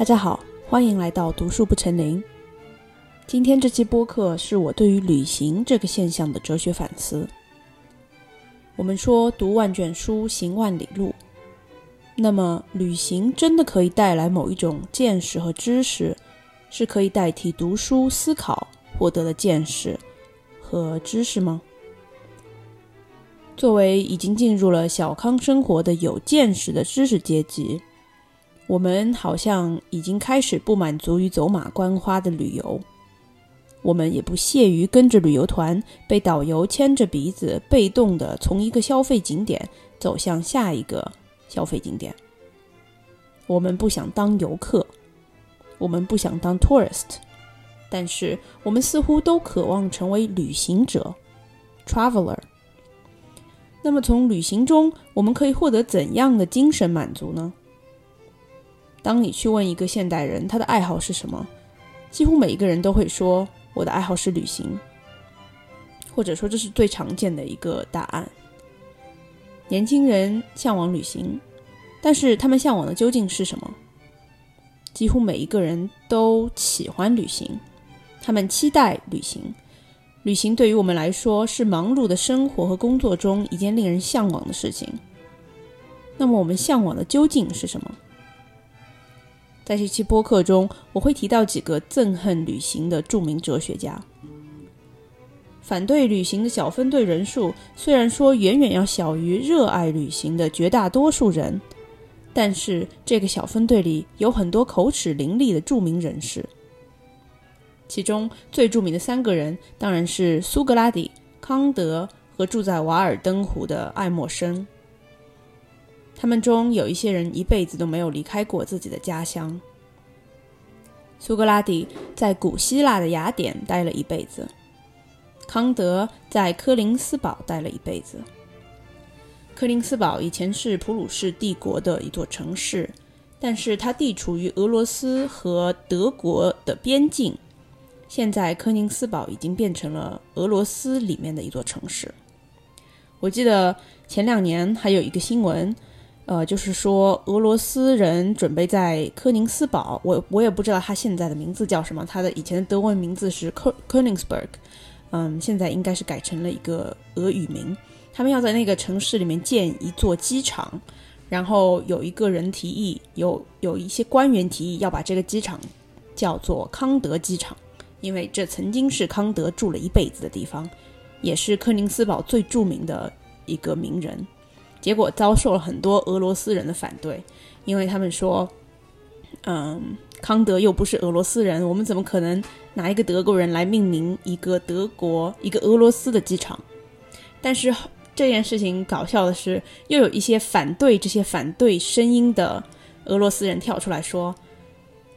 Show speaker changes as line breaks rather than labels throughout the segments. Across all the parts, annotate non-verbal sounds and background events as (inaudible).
大家好，欢迎来到读书不成林。今天这期播客是我对于旅行这个现象的哲学反思。我们说读万卷书，行万里路，那么旅行真的可以带来某一种见识和知识，是可以代替读书思考获得的见识和知识吗？作为已经进入了小康生活的有见识的知识阶级。我们好像已经开始不满足于走马观花的旅游，我们也不屑于跟着旅游团被导游牵着鼻子，被动的从一个消费景点走向下一个消费景点。我们不想当游客，我们不想当 tourist，但是我们似乎都渴望成为旅行者 traveler。那么从旅行中，我们可以获得怎样的精神满足呢？当你去问一个现代人他的爱好是什么，几乎每一个人都会说我的爱好是旅行，或者说这是最常见的一个答案。年轻人向往旅行，但是他们向往的究竟是什么？几乎每一个人都喜欢旅行，他们期待旅行。旅行对于我们来说是忙碌的生活和工作中一件令人向往的事情。那么我们向往的究竟是什么？在这期播客中，我会提到几个憎恨旅行的著名哲学家。反对旅行的小分队人数虽然说远远要小于热爱旅行的绝大多数人，但是这个小分队里有很多口齿伶俐的著名人士。其中最著名的三个人当然是苏格拉底、康德和住在瓦尔登湖的爱默生。他们中有一些人一辈子都没有离开过自己的家乡。苏格拉底在古希腊的雅典待了一辈子，康德在科林斯堡待了一辈子。科林斯堡以前是普鲁士帝国的一座城市，但是它地处于俄罗斯和德国的边境。现在科林斯堡已经变成了俄罗斯里面的一座城市。我记得前两年还有一个新闻。呃，就是说，俄罗斯人准备在科宁斯堡，我我也不知道他现在的名字叫什么，他的以前的德文名字是科科宁斯堡，嗯，现在应该是改成了一个俄语名。他们要在那个城市里面建一座机场，然后有一个人提议，有有一些官员提议要把这个机场叫做康德机场，因为这曾经是康德住了一辈子的地方，也是科宁斯堡最著名的一个名人。结果遭受了很多俄罗斯人的反对，因为他们说：“嗯，康德又不是俄罗斯人，我们怎么可能拿一个德国人来命名一个德国、一个俄罗斯的机场？”但是这件事情搞笑的是，又有一些反对这些反对声音的俄罗斯人跳出来说：“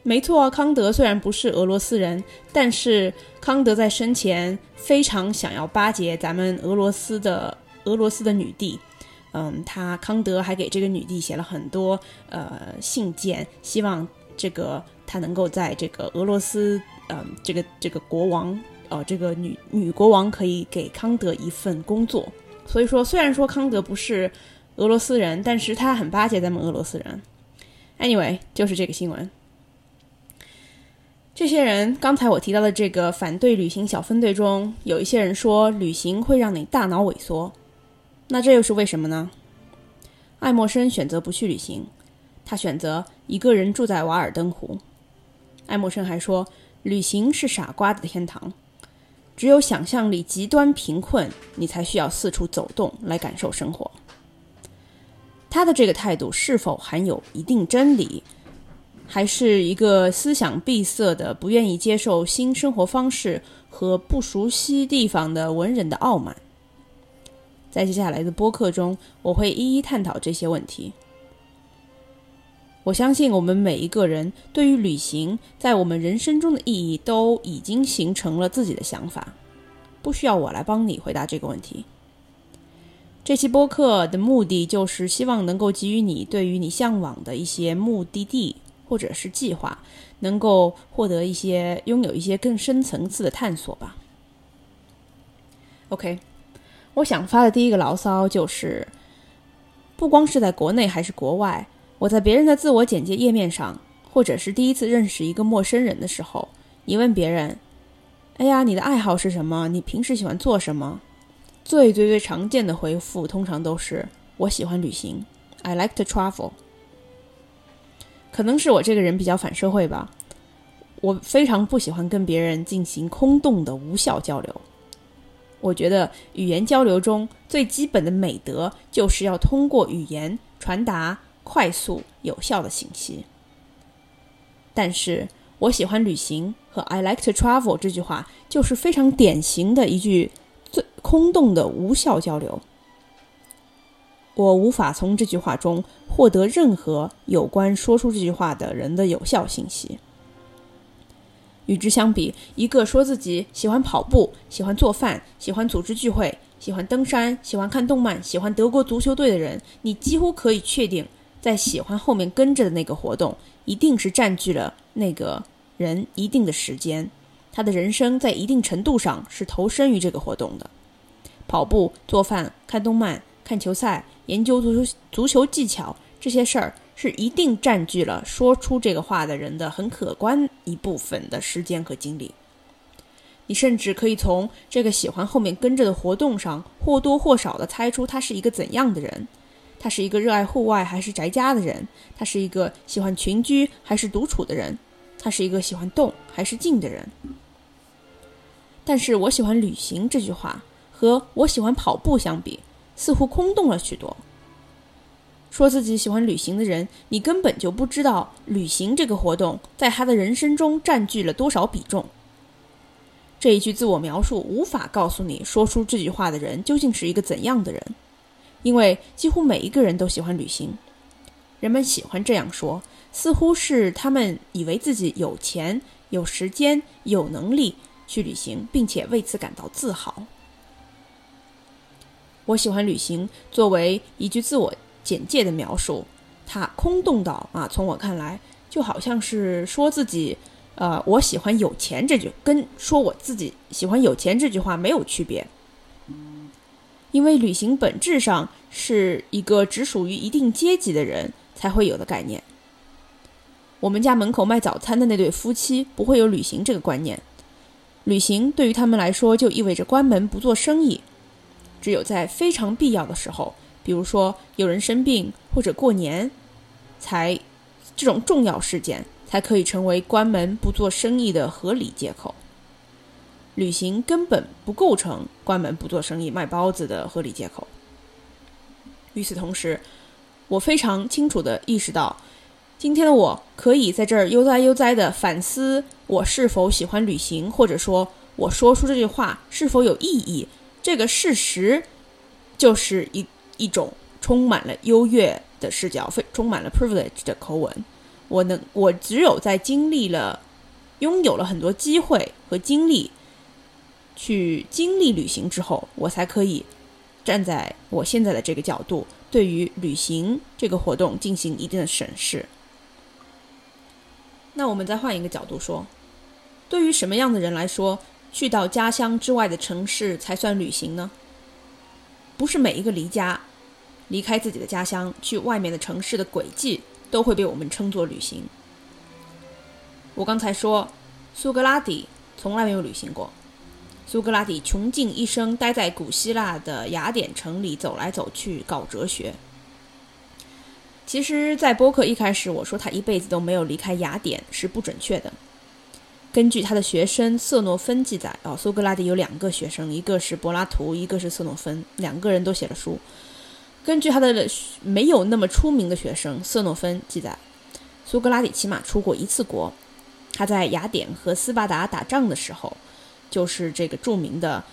没错啊，康德虽然不是俄罗斯人，但是康德在生前非常想要巴结咱们俄罗斯的俄罗斯的女帝。”嗯，他康德还给这个女帝写了很多呃信件，希望这个他能够在这个俄罗斯，嗯，这个这个国王，呃，这个女女国王可以给康德一份工作。所以说，虽然说康德不是俄罗斯人，但是他很巴结咱们俄罗斯人。Anyway，就是这个新闻。这些人，刚才我提到的这个反对旅行小分队中，有一些人说旅行会让你大脑萎缩。那这又是为什么呢？爱默生选择不去旅行，他选择一个人住在瓦尔登湖。爱默生还说，旅行是傻瓜的天堂，只有想象力极端贫困，你才需要四处走动来感受生活。他的这个态度是否含有一定真理，还是一个思想闭塞的、不愿意接受新生活方式和不熟悉地方的文人的傲慢？在接下来的播客中，我会一一探讨这些问题。我相信我们每一个人对于旅行在我们人生中的意义都已经形成了自己的想法，不需要我来帮你回答这个问题。这期播客的目的就是希望能够给予你对于你向往的一些目的地或者是计划，能够获得一些拥有一些更深层次的探索吧。OK。我想发的第一个牢骚就是，不光是在国内还是国外，我在别人的自我简介页面上，或者是第一次认识一个陌生人的时候，你问别人：“哎呀，你的爱好是什么？你平时喜欢做什么？”最最最常见的回复通常都是：“我喜欢旅行，I like to travel。”可能是我这个人比较反社会吧，我非常不喜欢跟别人进行空洞的无效交流。我觉得语言交流中最基本的美德就是要通过语言传达快速有效的信息。但是我喜欢旅行和 I like to travel 这句话就是非常典型的一句最空洞的无效交流。我无法从这句话中获得任何有关说出这句话的人的有效信息。与之相比，一个说自己喜欢跑步、喜欢做饭、喜欢组织聚会、喜欢登山、喜欢看动漫、喜欢德国足球队的人，你几乎可以确定，在喜欢后面跟着的那个活动，一定是占据了那个人一定的时间。他的人生在一定程度上是投身于这个活动的。跑步、做饭、看动漫、看球赛、研究足球足球技巧这些事儿。是一定占据了说出这个话的人的很可观一部分的时间和精力。你甚至可以从这个喜欢后面跟着的活动上，或多或少的猜出他是一个怎样的人。他是一个热爱户外还是宅家的人？他是一个喜欢群居还是独处的人？他是一个喜欢动还是静的人？但是我喜欢旅行这句话和我喜欢跑步相比，似乎空洞了许多。说自己喜欢旅行的人，你根本就不知道旅行这个活动在他的人生中占据了多少比重。这一句自我描述无法告诉你说出这句话的人究竟是一个怎样的人，因为几乎每一个人都喜欢旅行。人们喜欢这样说，似乎是他们以为自己有钱、有时间、有能力去旅行，并且为此感到自豪。我喜欢旅行，作为一句自我。简介的描述，它空洞到啊，从我看来，就好像是说自己，呃，我喜欢有钱这句，跟说我自己喜欢有钱这句话没有区别。因为旅行本质上是一个只属于一定阶级的人才会有的概念。我们家门口卖早餐的那对夫妻不会有旅行这个观念，旅行对于他们来说就意味着关门不做生意，只有在非常必要的时候。比如说，有人生病或者过年，才这种重要事件才可以成为关门不做生意的合理借口。旅行根本不构成关门不做生意卖包子的合理借口。与此同时，我非常清楚地意识到，今天的我可以在这儿悠哉悠哉地反思我是否喜欢旅行，或者说我说出这句话是否有意义。这个事实就是一。一种充满了优越的视角，非充满了 privilege 的口吻。我能，我只有在经历了、拥有了很多机会和经历，去经历旅行之后，我才可以站在我现在的这个角度，对于旅行这个活动进行一定的审视。那我们再换一个角度说，对于什么样的人来说，去到家乡之外的城市才算旅行呢？不是每一个离家、离开自己的家乡去外面的城市的轨迹都会被我们称作旅行。我刚才说，苏格拉底从来没有旅行过。苏格拉底穷尽一生待在古希腊的雅典城里走来走去搞哲学。其实，在播客一开始我说他一辈子都没有离开雅典是不准确的。根据他的学生瑟诺芬记载，哦，苏格拉底有两个学生，一个是柏拉图，一个是瑟诺芬，两个人都写了书。根据他的没有那么出名的学生瑟诺芬记载，苏格拉底起码出过一次国。他在雅典和斯巴达打仗的时候，就是这个著名的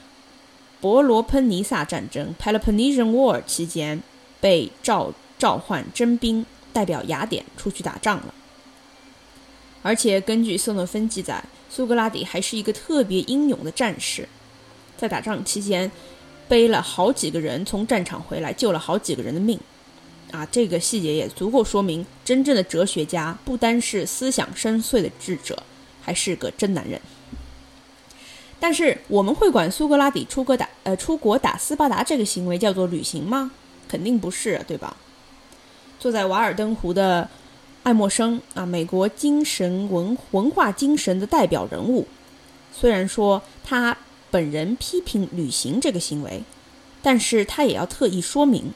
伯罗奔尼撒战争 （Peloponnesian War） 期间，被召召唤征兵，代表雅典出去打仗了。而且根据瑟诺芬记载，苏格拉底还是一个特别英勇的战士，在打仗期间背了好几个人从战场回来，救了好几个人的命。啊，这个细节也足够说明，真正的哲学家不单是思想深邃的智者，还是个真男人。但是，我们会管苏格拉底出国打呃出国打斯巴达这个行为叫做旅行吗？肯定不是，对吧？坐在瓦尔登湖的。爱默生啊，美国精神文文化精神的代表人物。虽然说他本人批评旅行这个行为，但是他也要特意说明，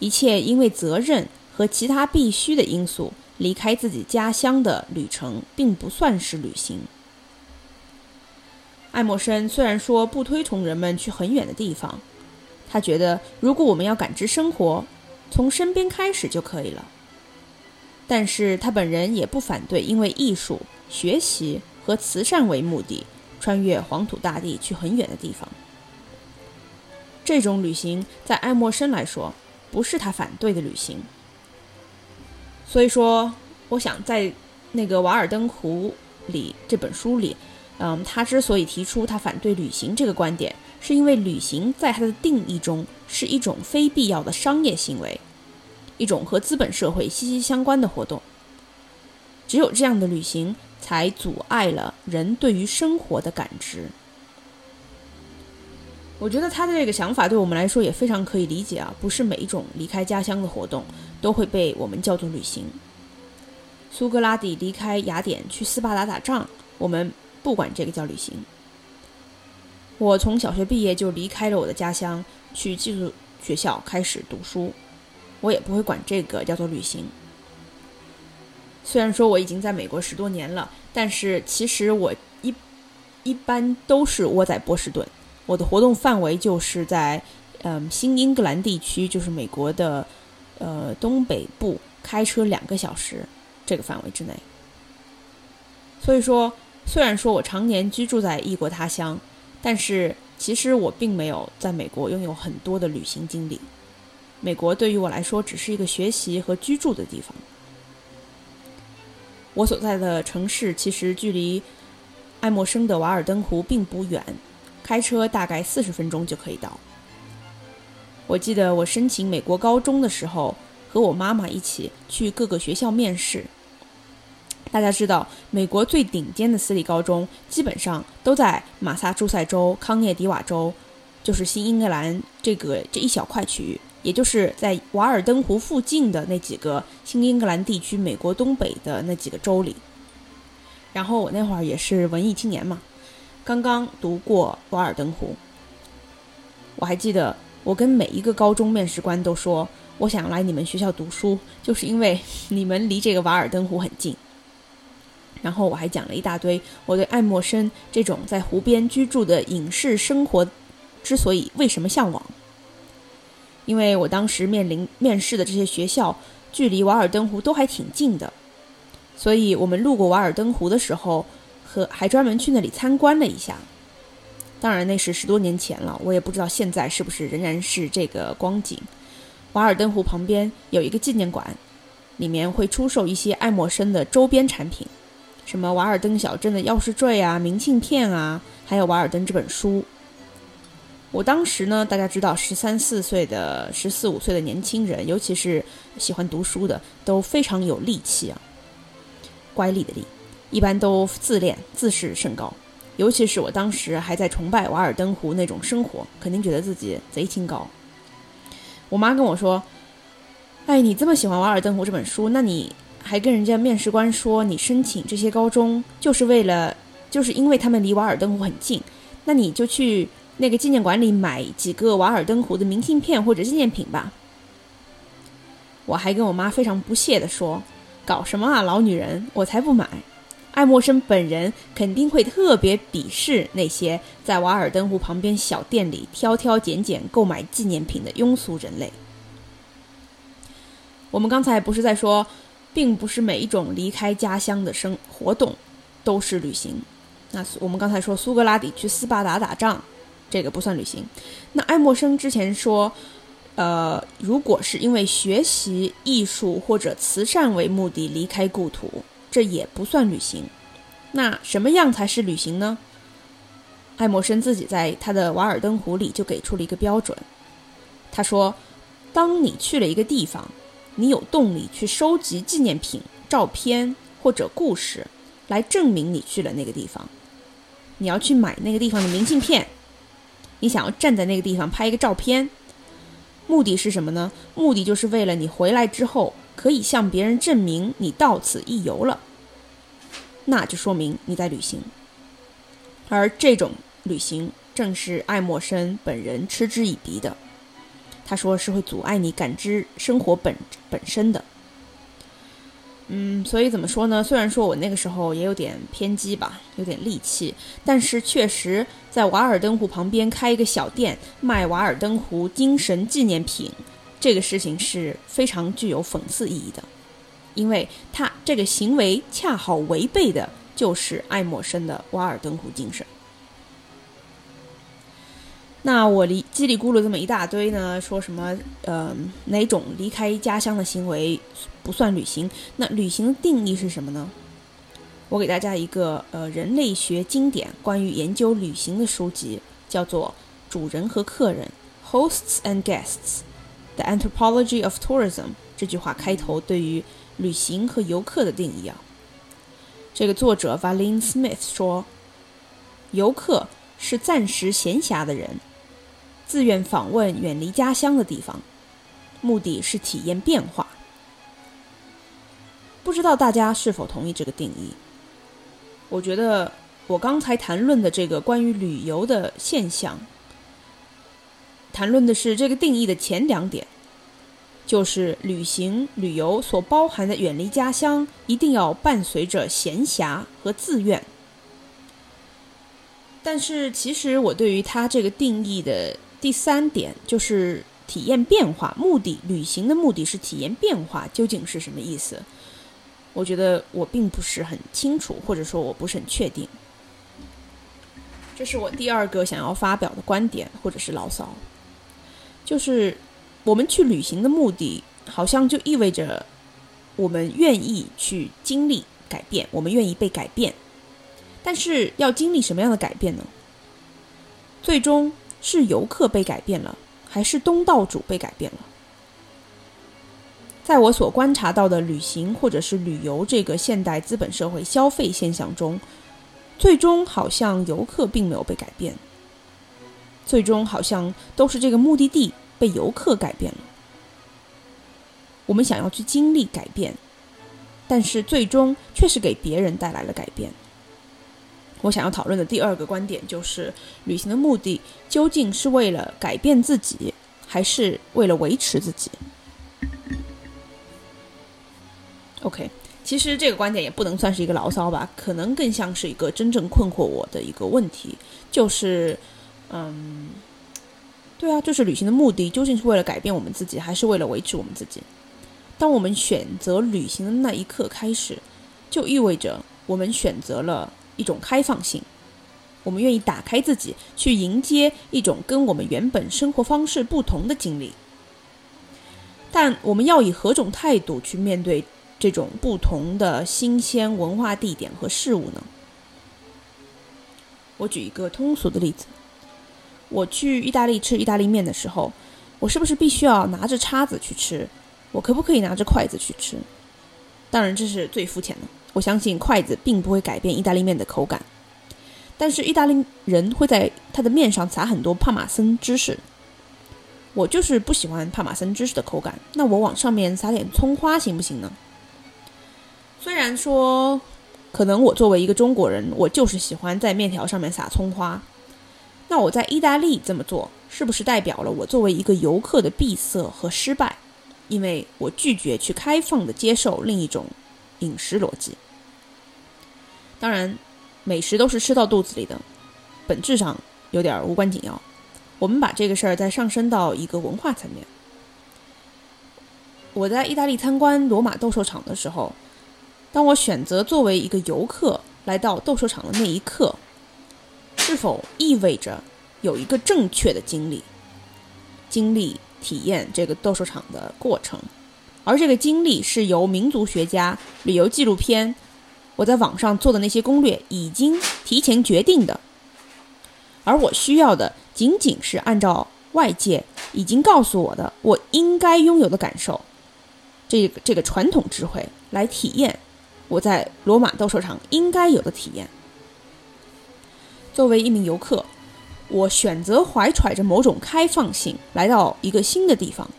一切因为责任和其他必须的因素离开自己家乡的旅程，并不算是旅行。爱默生虽然说不推崇人们去很远的地方，他觉得如果我们要感知生活，从身边开始就可以了。但是他本人也不反对因为艺术、学习和慈善为目的，穿越黄土大地去很远的地方。这种旅行在爱默生来说，不是他反对的旅行。所以说，我想在那个《瓦尔登湖》里这本书里。嗯，他之所以提出他反对旅行这个观点，是因为旅行在他的定义中是一种非必要的商业行为，一种和资本社会息息相关的活动。只有这样的旅行，才阻碍了人对于生活的感知。我觉得他的这个想法对我们来说也非常可以理解啊，不是每一种离开家乡的活动都会被我们叫做旅行。苏格拉底离开雅典去斯巴达打仗，我们。不管这个叫旅行，我从小学毕业就离开了我的家乡，去寄宿学校开始读书，我也不会管这个叫做旅行。虽然说我已经在美国十多年了，但是其实我一一般都是窝在波士顿，我的活动范围就是在嗯新英格兰地区，就是美国的呃东北部，开车两个小时这个范围之内。所以说。虽然说我常年居住在异国他乡，但是其实我并没有在美国拥有很多的旅行经历。美国对于我来说只是一个学习和居住的地方。我所在的城市其实距离爱默生的瓦尔登湖并不远，开车大概四十分钟就可以到。我记得我申请美国高中的时候，和我妈妈一起去各个学校面试。大家知道，美国最顶尖的私立高中基本上都在马萨诸塞州、康涅狄瓦州，就是新英格兰这个这一小块区域，也就是在瓦尔登湖附近的那几个新英格兰地区，美国东北的那几个州里。然后我那会儿也是文艺青年嘛，刚刚读过瓦尔登湖。我还记得，我跟每一个高中面试官都说，我想来你们学校读书，就是因为 (laughs) 你们离这个瓦尔登湖很近。然后我还讲了一大堆我对爱默生这种在湖边居住的隐士生活之所以为什么向往，因为我当时面临面试的这些学校距离瓦尔登湖都还挺近的，所以我们路过瓦尔登湖的时候，和还专门去那里参观了一下。当然那是十多年前了，我也不知道现在是不是仍然是这个光景。瓦尔登湖旁边有一个纪念馆，里面会出售一些爱默生的周边产品。什么瓦尔登小镇的钥匙坠啊、明信片啊，还有瓦尔登这本书。我当时呢，大家知道，十三四岁的、十四五岁的年轻人，尤其是喜欢读书的，都非常有力气啊，乖戾的戾，一般都自恋、自视甚高。尤其是我当时还在崇拜瓦尔登湖那种生活，肯定觉得自己贼清高。我妈跟我说：“哎，你这么喜欢瓦尔登湖这本书，那你……”还跟人家面试官说，你申请这些高中就是为了，就是因为他们离瓦尔登湖很近，那你就去那个纪念馆里买几个瓦尔登湖的明信片或者纪念品吧。我还跟我妈非常不屑地说，搞什么啊，老女人，我才不买。爱默生本人肯定会特别鄙视那些在瓦尔登湖旁边小店里挑挑拣拣购买纪念品的庸俗人类。我们刚才不是在说？并不是每一种离开家乡的生活动都是旅行。那我们刚才说苏格拉底去斯巴达打仗，这个不算旅行。那爱默生之前说，呃，如果是因为学习艺术或者慈善为目的离开故土，这也不算旅行。那什么样才是旅行呢？爱默生自己在他的《瓦尔登湖》里就给出了一个标准。他说，当你去了一个地方。你有动力去收集纪念品、照片或者故事，来证明你去了那个地方。你要去买那个地方的明信片，你想要站在那个地方拍一个照片，目的是什么呢？目的就是为了你回来之后可以向别人证明你到此一游了，那就说明你在旅行。而这种旅行正是爱默生本人嗤之以鼻的。他说是会阻碍你感知生活本本身的。嗯，所以怎么说呢？虽然说我那个时候也有点偏激吧，有点戾气，但是确实在瓦尔登湖旁边开一个小店卖瓦尔登湖精神纪念品，这个事情是非常具有讽刺意义的，因为他这个行为恰好违背的就是爱默生的瓦尔登湖精神。那我离叽里咕噜这么一大堆呢，说什么呃哪种离开家乡的行为不算旅行？那旅行的定义是什么呢？我给大家一个呃人类学经典关于研究旅行的书籍，叫做《主人和客人》（Hosts and Guests：The Anthropology of Tourism）。这句话开头对于旅行和游客的定义啊，这个作者 Valine Smith 说，游客是暂时闲暇的人。自愿访问远离家乡的地方，目的是体验变化。不知道大家是否同意这个定义？我觉得我刚才谈论的这个关于旅游的现象，谈论的是这个定义的前两点，就是旅行旅游所包含的远离家乡，一定要伴随着闲暇和自愿。但是，其实我对于他这个定义的。第三点就是体验变化，目的旅行的目的是体验变化，究竟是什么意思？我觉得我并不是很清楚，或者说我不是很确定。这是我第二个想要发表的观点，或者是牢骚，就是我们去旅行的目的，好像就意味着我们愿意去经历改变，我们愿意被改变。但是要经历什么样的改变呢？最终。是游客被改变了，还是东道主被改变了？在我所观察到的旅行或者是旅游这个现代资本社会消费现象中，最终好像游客并没有被改变，最终好像都是这个目的地被游客改变了。我们想要去经历改变，但是最终却是给别人带来了改变。我想要讨论的第二个观点就是：旅行的目的究竟是为了改变自己，还是为了维持自己？OK，其实这个观点也不能算是一个牢骚吧，可能更像是一个真正困惑我的一个问题，就是，嗯，对啊，就是旅行的目的究竟是为了改变我们自己，还是为了维持我们自己？当我们选择旅行的那一刻开始，就意味着我们选择了。一种开放性，我们愿意打开自己，去迎接一种跟我们原本生活方式不同的经历。但我们要以何种态度去面对这种不同的新鲜文化地点和事物呢？我举一个通俗的例子：我去意大利吃意大利面的时候，我是不是必须要拿着叉子去吃？我可不可以拿着筷子去吃？当然，这是最肤浅的。我相信筷子并不会改变意大利面的口感，但是意大利人会在他的面上撒很多帕玛森芝士。我就是不喜欢帕玛森芝士的口感，那我往上面撒点葱花行不行呢？虽然说，可能我作为一个中国人，我就是喜欢在面条上面撒葱花，那我在意大利这么做，是不是代表了我作为一个游客的闭塞和失败？因为我拒绝去开放的接受另一种饮食逻辑。当然，美食都是吃到肚子里的，本质上有点无关紧要。我们把这个事儿再上升到一个文化层面。我在意大利参观罗马斗兽场的时候，当我选择作为一个游客来到斗兽场的那一刻，是否意味着有一个正确的经历、经历、体验这个斗兽场的过程？而这个经历是由民族学家、旅游纪录片。我在网上做的那些攻略已经提前决定的，而我需要的仅仅是按照外界已经告诉我的我应该拥有的感受，这个这个传统智慧来体验我在罗马斗兽场应该有的体验。作为一名游客，我选择怀揣着某种开放性来到一个新的地方，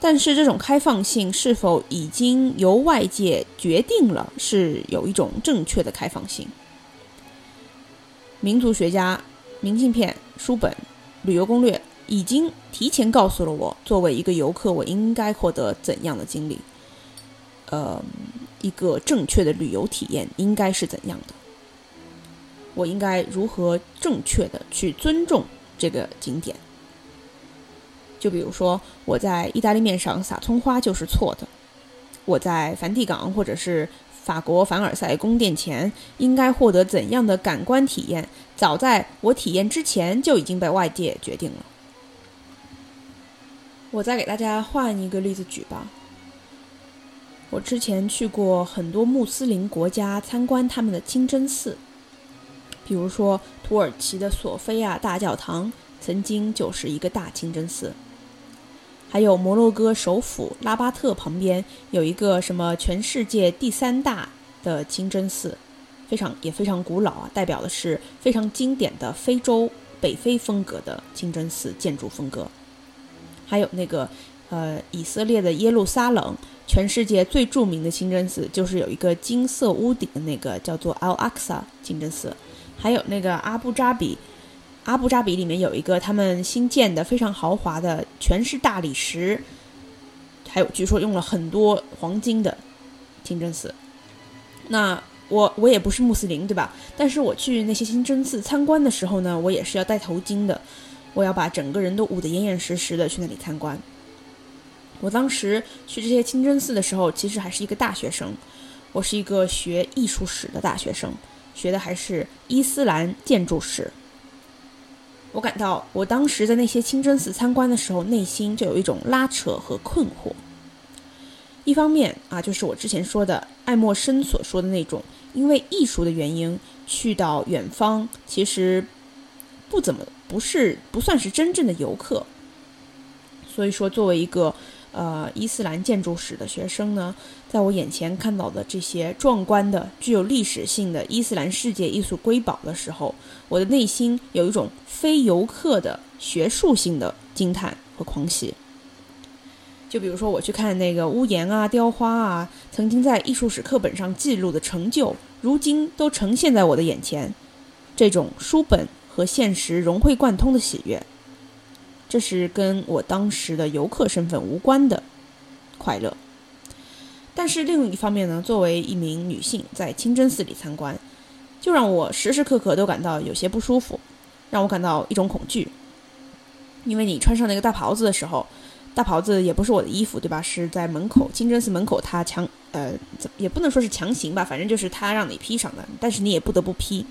但是这种开放性是否已经由外界决定了是有一种正确的开放性？民族学家、明信片、书本、旅游攻略已经提前告诉了我，作为一个游客，我应该获得怎样的经历？呃，一个正确的旅游体验应该是怎样的？我应该如何正确的去尊重这个景点？就比如说，我在意大利面上撒葱花就是错的。我在梵蒂冈或者是法国凡尔赛宫殿前应该获得怎样的感官体验？早在我体验之前就已经被外界决定了。我再给大家换一个例子举吧。我之前去过很多穆斯林国家参观他们的清真寺，比如说土耳其的索菲亚大教堂曾经就是一个大清真寺。还有摩洛哥首府拉巴特旁边有一个什么全世界第三大的清真寺，非常也非常古老啊，代表的是非常经典的非洲北非风格的清真寺建筑风格。还有那个呃以色列的耶路撒冷，全世界最著名的清真寺就是有一个金色屋顶的那个叫做 Al Aqsa 清真寺，还有那个阿布扎比。阿布扎比里面有一个他们新建的非常豪华的，全是大理石，还有据说用了很多黄金的清真寺。那我我也不是穆斯林，对吧？但是我去那些清真寺参观的时候呢，我也是要戴头巾的，我要把整个人都捂得严严实实的去那里参观。我当时去这些清真寺的时候，其实还是一个大学生，我是一个学艺术史的大学生，学的还是伊斯兰建筑史。我感到，我当时在那些清真寺参观的时候，内心就有一种拉扯和困惑。一方面啊，就是我之前说的爱默生所说的那种，因为艺术的原因去到远方，其实不怎么不是不算是真正的游客。所以说，作为一个。呃，伊斯兰建筑史的学生呢，在我眼前看到的这些壮观的、具有历史性的伊斯兰世界艺术瑰宝的时候，我的内心有一种非游客的学术性的惊叹和狂喜。就比如说，我去看那个屋檐啊、雕花啊，曾经在艺术史课本上记录的成就，如今都呈现在我的眼前，这种书本和现实融会贯通的喜悦。这是跟我当时的游客身份无关的快乐，但是另一方面呢，作为一名女性在清真寺里参观，就让我时时刻刻都感到有些不舒服，让我感到一种恐惧。因为你穿上那个大袍子的时候，大袍子也不是我的衣服，对吧？是在门口清真寺门口，他强呃，也不能说是强行吧，反正就是他让你披上的，但是你也不得不披。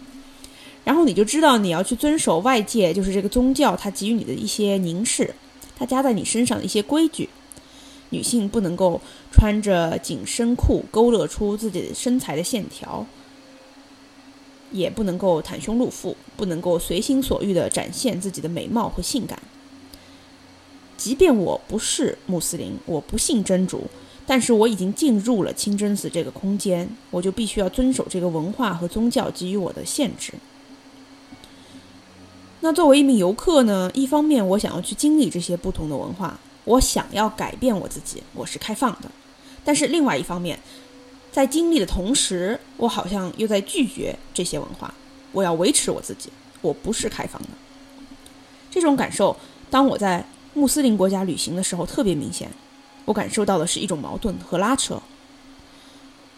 然后你就知道你要去遵守外界，就是这个宗教它给予你的一些凝视，它加在你身上的一些规矩。女性不能够穿着紧身裤勾勒出自己的身材的线条，也不能够袒胸露腹，不能够随心所欲地展现自己的美貌和性感。即便我不是穆斯林，我不信真主，但是我已经进入了清真寺这个空间，我就必须要遵守这个文化和宗教给予我的限制。那作为一名游客呢？一方面我想要去经历这些不同的文化，我想要改变我自己，我是开放的；但是另外一方面，在经历的同时，我好像又在拒绝这些文化。我要维持我自己，我不是开放的。这种感受，当我在穆斯林国家旅行的时候特别明显。我感受到的是一种矛盾和拉扯。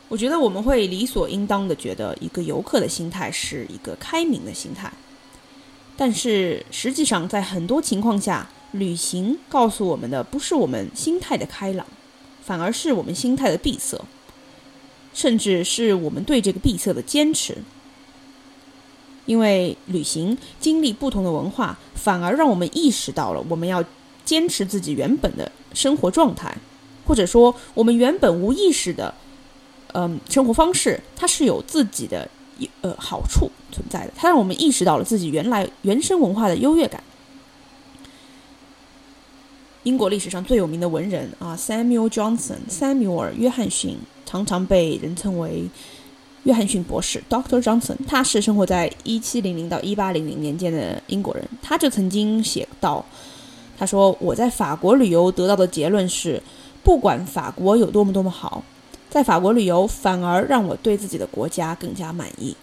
我觉得我们会理所应当的觉得，一个游客的心态是一个开明的心态。但是实际上，在很多情况下，旅行告诉我们的不是我们心态的开朗，反而是我们心态的闭塞，甚至是我们对这个闭塞的坚持。因为旅行经历不同的文化，反而让我们意识到了我们要坚持自己原本的生活状态，或者说我们原本无意识的，嗯，生活方式，它是有自己的。呃，好处存在的，它让我们意识到了自己原来原生文化的优越感。英国历史上最有名的文人啊，Samuel Johnson，塞缪尔·约翰逊，常常被人称为约翰逊博士 （Doctor Johnson）。他是生活在一七零零到一八零零年间的英国人，他就曾经写到，他说我在法国旅游得到的结论是，不管法国有多么多么好，在法国旅游反而让我对自己的国家更加满意。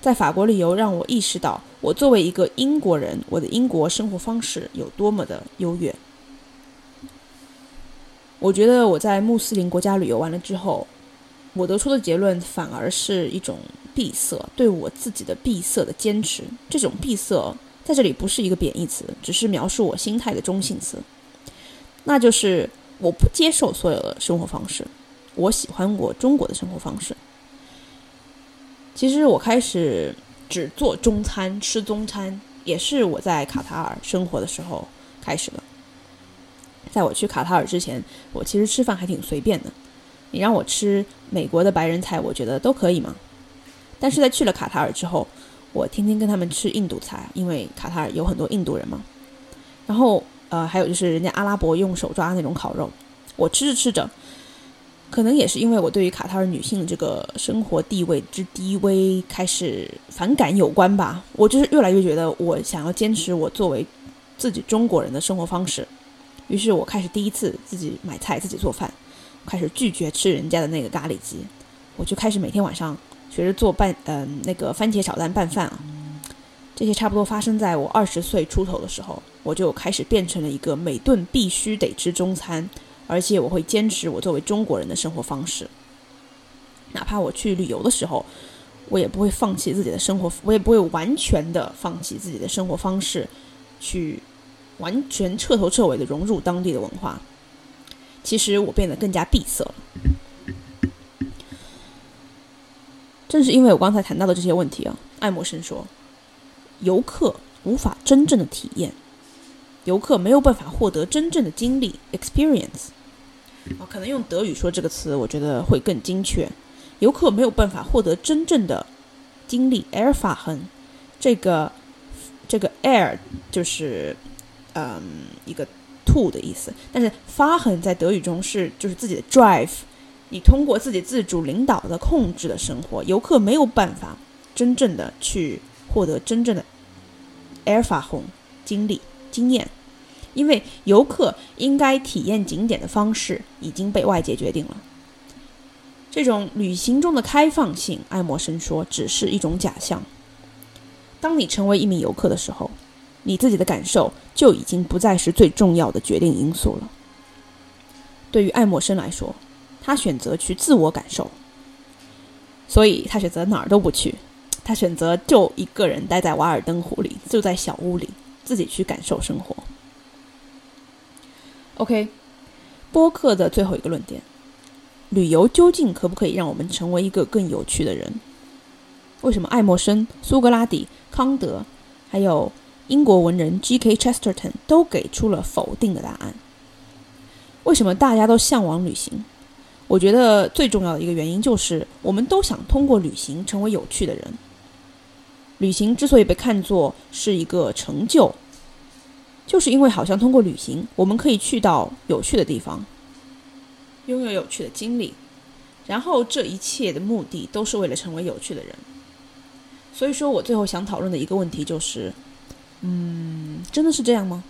在法国旅游让我意识到，我作为一个英国人，我的英国生活方式有多么的优越。我觉得我在穆斯林国家旅游完了之后，我得出的结论反而是一种闭塞，对我自己的闭塞的坚持。这种闭塞在这里不是一个贬义词，只是描述我心态的中性词。那就是我不接受所有的生活方式，我喜欢我中国的生活方式。其实我开始只做中餐，吃中餐，也是我在卡塔尔生活的时候开始的。在我去卡塔尔之前，我其实吃饭还挺随便的。你让我吃美国的白人菜，我觉得都可以嘛。但是在去了卡塔尔之后，我天天跟他们吃印度菜，因为卡塔尔有很多印度人嘛。然后，呃，还有就是人家阿拉伯用手抓那种烤肉，我吃着吃着，可能也是因为我对于卡塔尔女性的这个生活地位之低微开始反感有关吧。我就是越来越觉得，我想要坚持我作为自己中国人的生活方式。于是我开始第一次自己买菜、自己做饭，开始拒绝吃人家的那个咖喱鸡，我就开始每天晚上学着做拌嗯那个番茄炒蛋拌饭啊。这些差不多发生在我二十岁出头的时候，我就开始变成了一个每顿必须得吃中餐，而且我会坚持我作为中国人的生活方式。哪怕我去旅游的时候，我也不会放弃自己的生活，我也不会完全的放弃自己的生活方式去。完全彻头彻尾的融入当地的文化，其实我变得更加闭塞了。正是因为我刚才谈到的这些问题啊，爱默生说，游客无法真正的体验，游客没有办法获得真正的经历 （experience）。啊，可能用德语说这个词，我觉得会更精确。游客没有办法获得真正的经历 a i r f a h e n 这个这个 air 就是。嗯，一个 to 的意思，但是发狠在德语中是就是自己的 drive，你通过自己自主领导的控制的生活，游客没有办法真正的去获得真正的 air 发红经历经验，因为游客应该体验景点的方式已经被外界决定了。这种旅行中的开放性，爱默生说，只是一种假象。当你成为一名游客的时候。你自己的感受就已经不再是最重要的决定因素了。对于爱默生来说，他选择去自我感受，所以他选择哪儿都不去，他选择就一个人待在瓦尔登湖里，就在小屋里自己去感受生活。OK，播客的最后一个论点：旅游究竟可不可以让我们成为一个更有趣的人？为什么爱默生、苏格拉底、康德，还有？英国文人 G.K. Chesterton 都给出了否定的答案。为什么大家都向往旅行？我觉得最重要的一个原因就是，我们都想通过旅行成为有趣的人。旅行之所以被看作是一个成就，就是因为好像通过旅行，我们可以去到有趣的地方，拥有有趣的经历，然后这一切的目的都是为了成为有趣的人。所以说我最后想讨论的一个问题就是。嗯，真的是这样吗？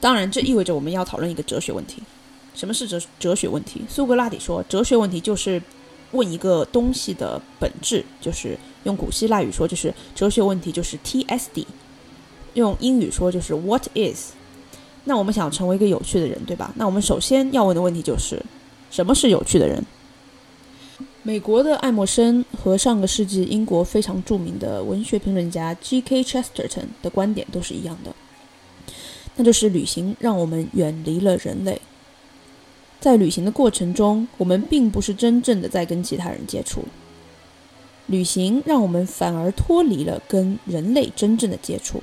当然，这意味着我们要讨论一个哲学问题。什么是哲哲学问题？苏格拉底说，哲学问题就是问一个东西的本质，就是用古希腊语说，就是哲学问题就是 T.S.D，用英语说就是 What is？那我们想成为一个有趣的人，对吧？那我们首先要问的问题就是，什么是有趣的人？美国的爱默生和上个世纪英国非常著名的文学评论家 G.K. Chesterton 的观点都是一样的，那就是旅行让我们远离了人类。在旅行的过程中，我们并不是真正的在跟其他人接触，旅行让我们反而脱离了跟人类真正的接触。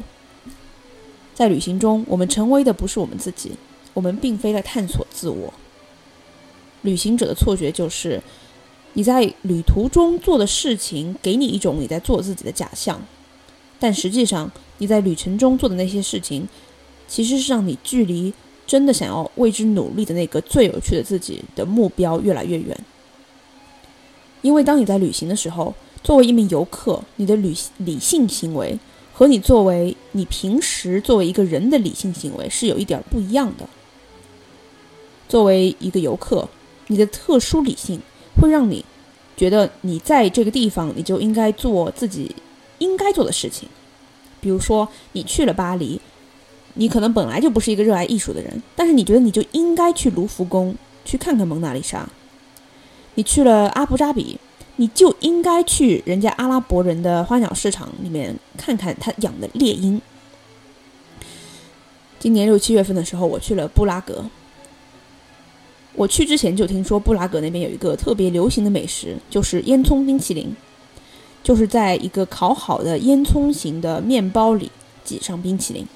在旅行中，我们成为的不是我们自己，我们并非在探索自我。旅行者的错觉就是。你在旅途中做的事情，给你一种你在做自己的假象，但实际上你在旅程中做的那些事情，其实是让你距离真的想要为之努力的那个最有趣的自己的目标越来越远。因为当你在旅行的时候，作为一名游客，你的旅理性行为和你作为你平时作为一个人的理性行为是有一点不一样的。作为一个游客，你的特殊理性会让你觉得你在这个地方你就应该做自己应该做的事情。比如说，你去了巴黎，你可能本来就不是一个热爱艺术的人，但是你觉得你就应该去卢浮宫去看看蒙娜丽莎。你去了阿布扎比。你就应该去人家阿拉伯人的花鸟市场里面看看他养的猎鹰。今年六七月份的时候，我去了布拉格。我去之前就听说布拉格那边有一个特别流行的美食，就是烟囱冰淇淋，就是在一个烤好的烟囱型的面包里挤上冰淇淋。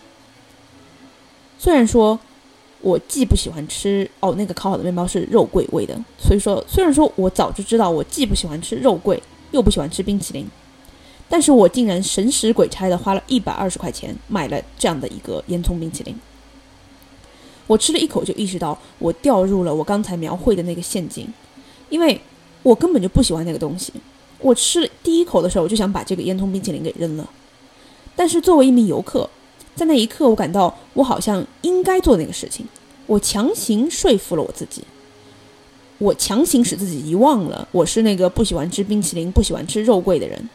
虽然说。我既不喜欢吃哦，那个烤好的面包是肉桂味的，所以说虽然说我早就知道我既不喜欢吃肉桂，又不喜欢吃冰淇淋，但是我竟然神使鬼差的花了一百二十块钱买了这样的一个烟囱冰淇淋。我吃了一口就意识到我掉入了我刚才描绘的那个陷阱，因为我根本就不喜欢那个东西。我吃了第一口的时候，我就想把这个烟囱冰淇淋给扔了，但是作为一名游客。在那一刻，我感到我好像应该做那个事情。我强行说服了我自己，我强行使自己遗忘了我是那个不喜欢吃冰淇淋、不喜欢吃肉桂的人。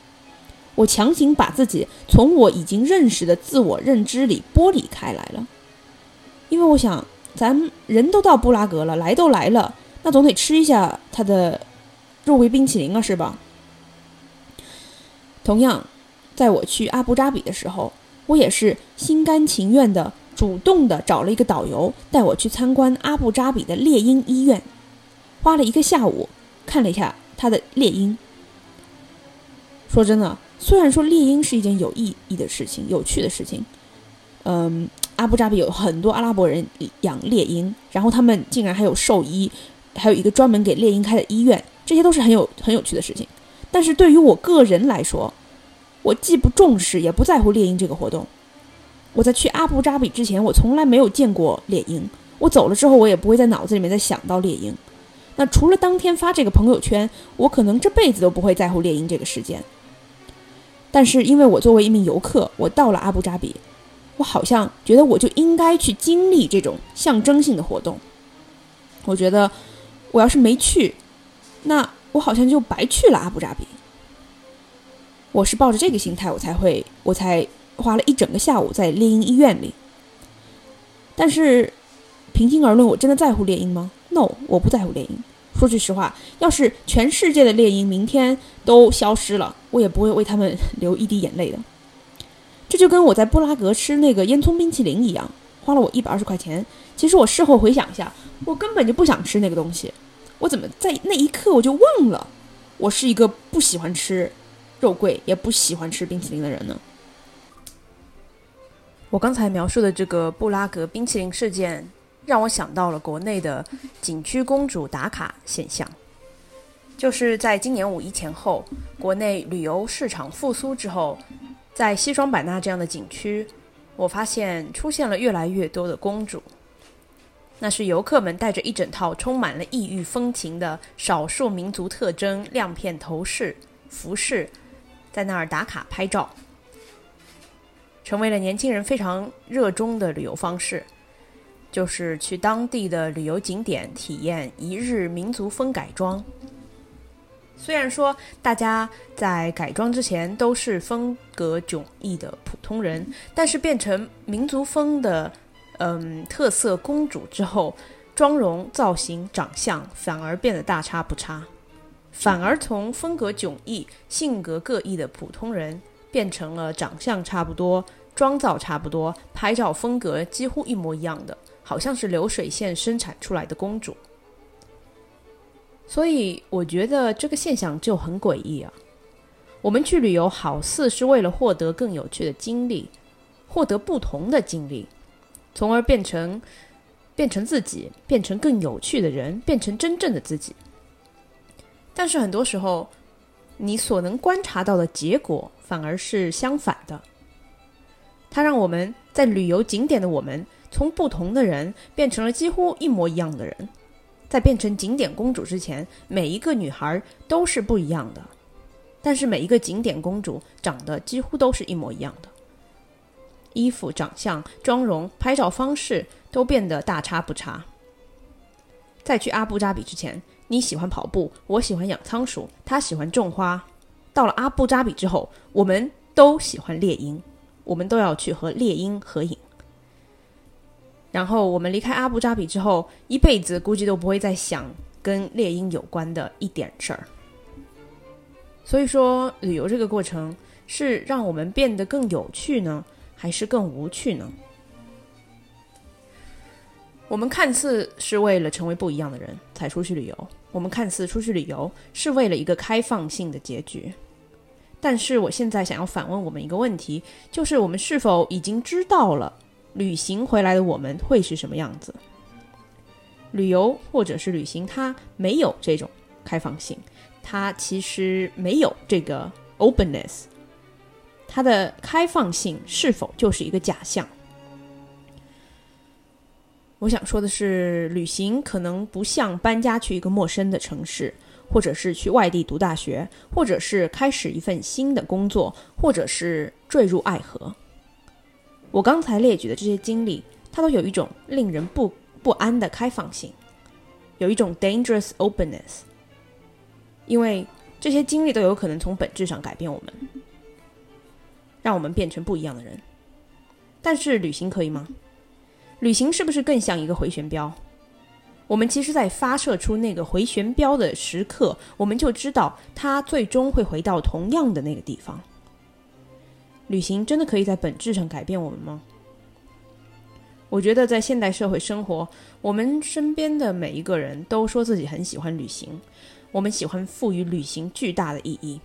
我强行把自己从我已经认识的自我认知里剥离开来了，因为我想，咱人都到布拉格了，来都来了，那总得吃一下他的肉桂冰淇淋啊，是吧？同样，在我去阿布扎比的时候。我也是心甘情愿的，主动的找了一个导游带我去参观阿布扎比的猎鹰医院，花了一个下午看了一下他的猎鹰。说真的，虽然说猎鹰是一件有意义的事情、有趣的事情，嗯，阿布扎比有很多阿拉伯人养猎鹰，然后他们竟然还有兽医，还有一个专门给猎鹰开的医院，这些都是很有很有趣的事情。但是对于我个人来说，我既不重视，也不在乎猎鹰这个活动。我在去阿布扎比之前，我从来没有见过猎鹰。我走了之后，我也不会在脑子里面再想到猎鹰。那除了当天发这个朋友圈，我可能这辈子都不会在乎猎鹰这个事件。但是因为我作为一名游客，我到了阿布扎比，我好像觉得我就应该去经历这种象征性的活动。我觉得我要是没去，那我好像就白去了阿布扎比。我是抱着这个心态，我才会，我才花了一整个下午在猎鹰医院里。但是，平心而论，我真的在乎猎鹰吗？No，我不在乎猎鹰。说句实话，要是全世界的猎鹰明天都消失了，我也不会为他们 (laughs) 流一滴眼泪的。这就跟我在布拉格吃那个烟囱冰淇淋一样，花了我一百二十块钱。其实我事后回想一下，我根本就不想吃那个东西。我怎么在那一刻我就忘了，我是一个不喜欢吃。肉桂也不喜欢吃冰淇淋的人呢。我刚才描述的这个布拉格冰淇淋事件，让我想到了国内的景区公主打卡现象。就是在今年五一前后，国内旅游市场复苏之后，在西双版纳这样的景区，我发现出现了越来越多的公主。那是游客们带着一整套充满了异域风情的少数民族特征亮片头饰、服饰。在那儿打卡拍照，成为了年轻人非常热衷的旅游方式，就是去当地的旅游景点体验一日民族风改装。虽然说大家在改装之前都是风格迥异的普通人，但是变成民族风的嗯特色公主之后，妆容、造型、长相反而变得大差不差。反而从风格迥异、性格各异的普通人，变成了长相差不多、妆造差不多、拍照风格几乎一模一样的，好像是流水线生产出来的公主。所以我觉得这个现象就很诡异啊！我们去旅游，好似是为了获得更有趣的经历，获得不同的经历，从而变成变成自己，变成更有趣的人，变成真正的自己。但是很多时候，你所能观察到的结果反而是相反的。它让我们在旅游景点的我们，从不同的人变成了几乎一模一样的人。在变成景点公主之前，每一个女孩都是不一样的。但是每一个景点公主长得几乎都是一模一样的。衣服、长相、妆容、拍照方式都变得大差不差。在去阿布扎比之前，你喜欢跑步，我喜欢养仓鼠，他喜欢种花。到了阿布扎比之后，我们都喜欢猎鹰，我们都要去和猎鹰合影。然后我们离开阿布扎比之后，一辈子估计都不会再想跟猎鹰有关的一点事儿。所以说，旅游这个过程是让我们变得更有趣呢，还是更无趣呢？我们看似是为了成为不一样的人才出去旅游，我们看似出去旅游是为了一个开放性的结局。但是，我现在想要反问我们一个问题，就是我们是否已经知道了旅行回来的我们会是什么样子？旅游或者是旅行，它没有这种开放性。它其实没有这个 openness，它的开放性是否就是一个假象？我想说的是，旅行可能不像搬家去一个陌生的城市，或者是去外地读大学，或者是开始一份新的工作，或者是坠入爱河。我刚才列举的这些经历，它都有一种令人不不安的开放性，有一种 dangerous openness。因为这些经历都有可能从本质上改变我们，让我们变成不一样的人。但是旅行可以吗？旅行是不是更像一个回旋镖？我们其实，在发射出那个回旋镖的时刻，我们就知道它最终会回到同样的那个地方。旅行真的可以在本质上改变我们吗？我觉得在现代社会生活，我们身边的每一个人都说自己很喜欢旅行。我们喜欢赋予旅行巨大的意义，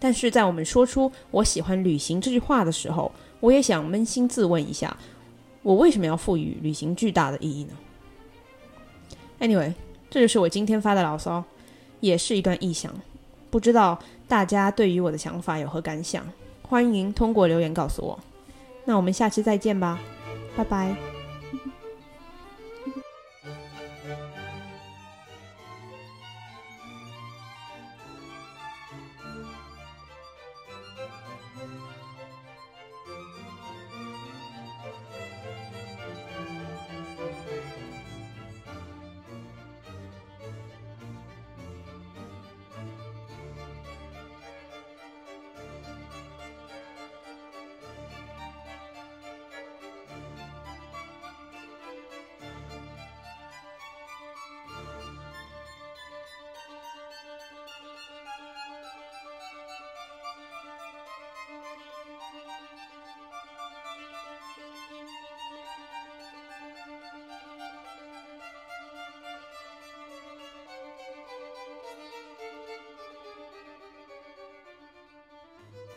但是在我们说出“我喜欢旅行”这句话的时候，我也想扪心自问一下：我为什么要赋予旅行巨大的意义呢？Anyway，这就是我今天发的牢骚，也是一段臆想，不知道大家对于我的想法有何感想？欢迎通过留言告诉我。那我们下期再见吧，拜拜。